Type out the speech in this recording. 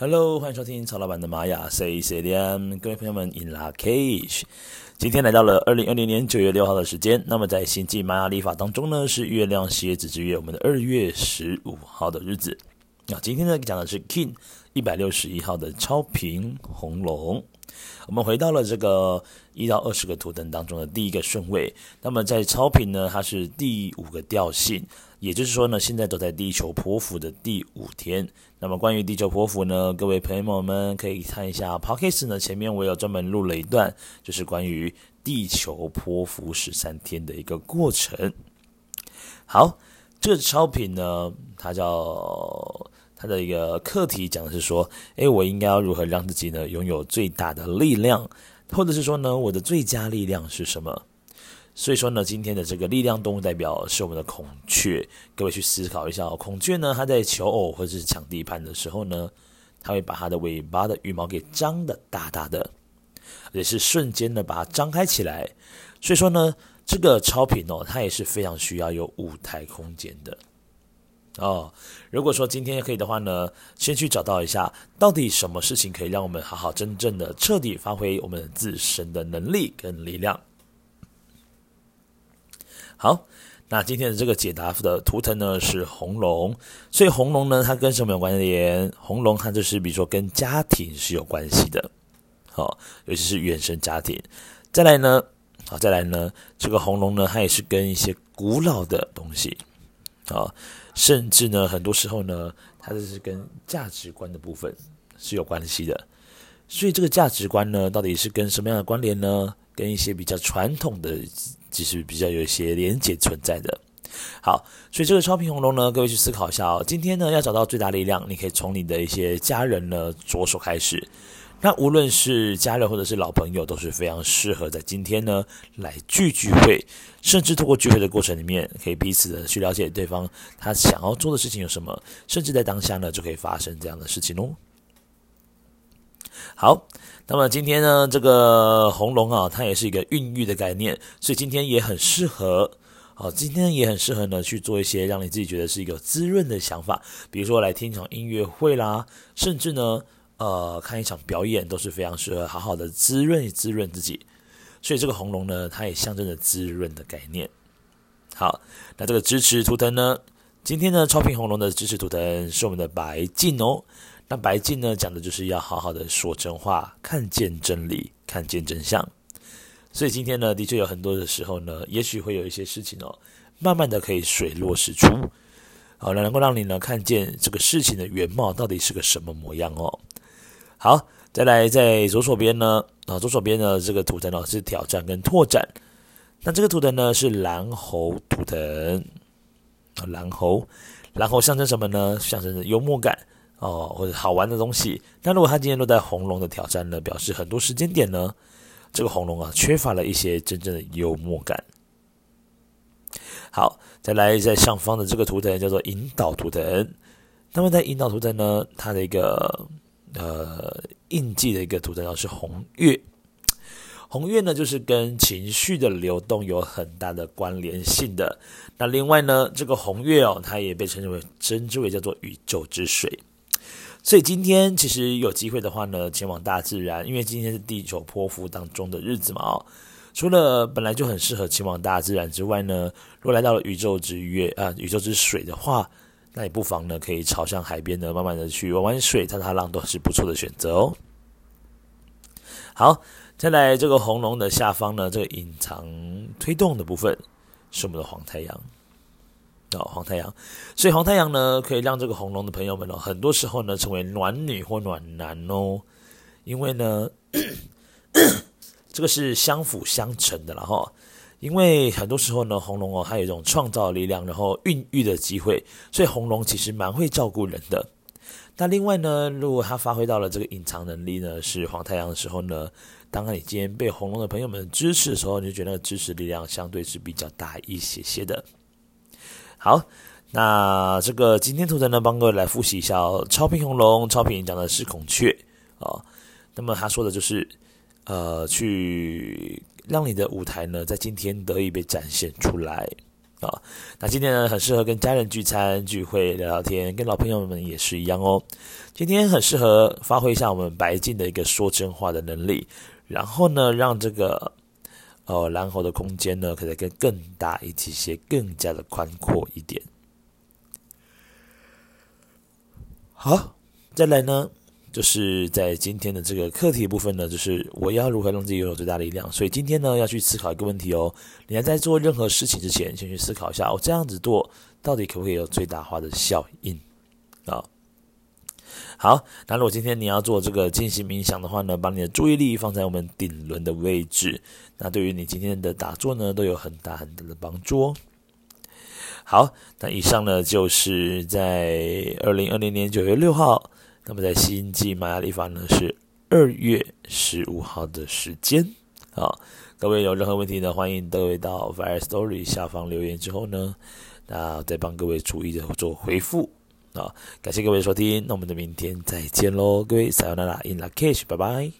Hello，欢迎收听曹老板的玛雅 Say Say 点，各位朋友们，In La Cage，今天来到了二零二零年九月六号的时间。那么在星际玛雅历法当中呢，是月亮蝎子之月，我们的二月十五号的日子。那今天呢讲的是 King 一百六十一号的超频红龙。我们回到了这个一到二十个图腾当中的第一个顺位。那么在超频呢，它是第五个调性，也就是说呢，现在都在地球剖腹的第五天。那么关于地球剖腹呢，各位朋友们可以看一下 Podcast 呢，前面我有专门录了一段，就是关于地球剖腹十三天的一个过程。好，这超频呢，它叫。他的一个课题讲的是说，诶，我应该要如何让自己呢拥有最大的力量，或者是说呢，我的最佳力量是什么？所以说呢，今天的这个力量动物代表是我们的孔雀。各位去思考一下哦，孔雀呢，它在求偶或者是抢地盘的时候呢，它会把它的尾巴的羽毛给张得大大的，而且是瞬间的把它张开起来。所以说呢，这个超频哦，它也是非常需要有舞台空间的。哦，如果说今天可以的话呢，先去找到一下，到底什么事情可以让我们好好真正的彻底发挥我们自身的能力跟力量。好，那今天的这个解答的图腾呢是红龙，所以红龙呢它跟什么有关联？红龙它就是比如说跟家庭是有关系的，好、哦，尤其是原生家庭。再来呢，好，再来呢，这个红龙呢它也是跟一些古老的东西，啊、甚至呢，很多时候呢，它这是跟价值观的部分是有关系的。所以这个价值观呢，到底是跟什么样的关联呢？跟一些比较传统的，其实比较有一些连结存在的。好，所以这个超频红龙呢，各位去思考一下哦。今天呢，要找到最大力量，你可以从你的一些家人呢着手开始。那无论是家人或者是老朋友，都是非常适合在今天呢来聚聚会，甚至透过聚会的过程里面，可以彼此的去了解对方他想要做的事情有什么，甚至在当下呢就可以发生这样的事情哦。好，那么今天呢，这个红龙啊，它也是一个孕育的概念，所以今天也很适合，好，今天也很适合呢去做一些让你自己觉得是一个滋润的想法，比如说来听一场音乐会啦，甚至呢。呃，看一场表演都是非常适合好好的滋润滋润自己，所以这个红龙呢，它也象征着滋润的概念。好，那这个支持图腾呢，今天呢，超频红龙的支持图腾是我们的白镜哦。那白镜呢，讲的就是要好好的说真话，看见真理，看见真相。所以今天呢，的确有很多的时候呢，也许会有一些事情哦，慢慢的可以水落石出，好，那能够让你呢看见这个事情的原貌到底是个什么模样哦。好，再来在左手边呢，啊，左手边呢这个图腾呢是挑战跟拓展，那这个图腾呢是蓝猴图腾，啊，蓝猴，蓝猴象征什么呢？象征着幽默感哦，或者好玩的东西。那如果它今天落在红龙的挑战呢，表示很多时间点呢，这个红龙啊缺乏了一些真正的幽默感。好，再来在上方的这个图腾叫做引导图腾，那么在引导图腾呢，它的一个。呃，印记的一个图腾是红月，红月呢就是跟情绪的流动有很大的关联性的。那另外呢，这个红月哦，它也被称之为称之为叫做宇宙之水。所以今天其实有机会的话呢，前往大自然，因为今天是地球波符当中的日子嘛哦，除了本来就很适合前往大自然之外呢，如果来到了宇宙之月啊，宇宙之水的话。那你不妨呢，可以朝向海边呢，慢慢的去玩玩水、踏踏浪，都是不错的选择哦。好，再来这个红龙的下方呢，这个隐藏推动的部分是我们的黄太阳哦，黄太阳。所以黄太阳呢，可以让这个红龙的朋友们哦，很多时候呢，成为暖女或暖男哦，因为呢，这个是相辅相成的了哈。因为很多时候呢，红龙哦，它有一种创造力量，然后孕育的机会，所以红龙其实蛮会照顾人的。那另外呢，如果它发挥到了这个隐藏能力呢，是黄太阳的时候呢，当你今天被红龙的朋友们支持的时候，你就觉得支持力量相对是比较大一些些的。好，那这个今天图腾呢，帮各位来复习一下哦。超频红龙，超频讲的是孔雀哦，那么他说的就是呃去。让你的舞台呢，在今天得以被展现出来。啊。那今天呢，很适合跟家人聚餐、聚会、聊聊天，跟老朋友们也是一样哦。今天很适合发挥一下我们白净的一个说真话的能力，然后呢，让这个呃蓝猴的空间呢，可以更更大一些，更加的宽阔一点。好，再来呢。就是在今天的这个课题部分呢，就是我要如何让自己拥有最大的力量。所以今天呢，要去思考一个问题哦。你还在做任何事情之前，先去思考一下，我这样子做到底可不可以有最大化的效应啊？好，那如果今天你要做这个静心冥想的话呢，把你的注意力放在我们顶轮的位置，那对于你今天的打坐呢，都有很大很大的帮助哦。好，那以上呢，就是在二零二零年九月六号。那么在新季玛雅历法呢，是二月十五号的时间啊。各位有任何问题呢，欢迎各位到 Firstory 下方留言之后呢，那再帮各位逐一的做回复啊。感谢各位的收听，那我们的明天再见喽，各位撒由那拉 in lak'ech，拜拜。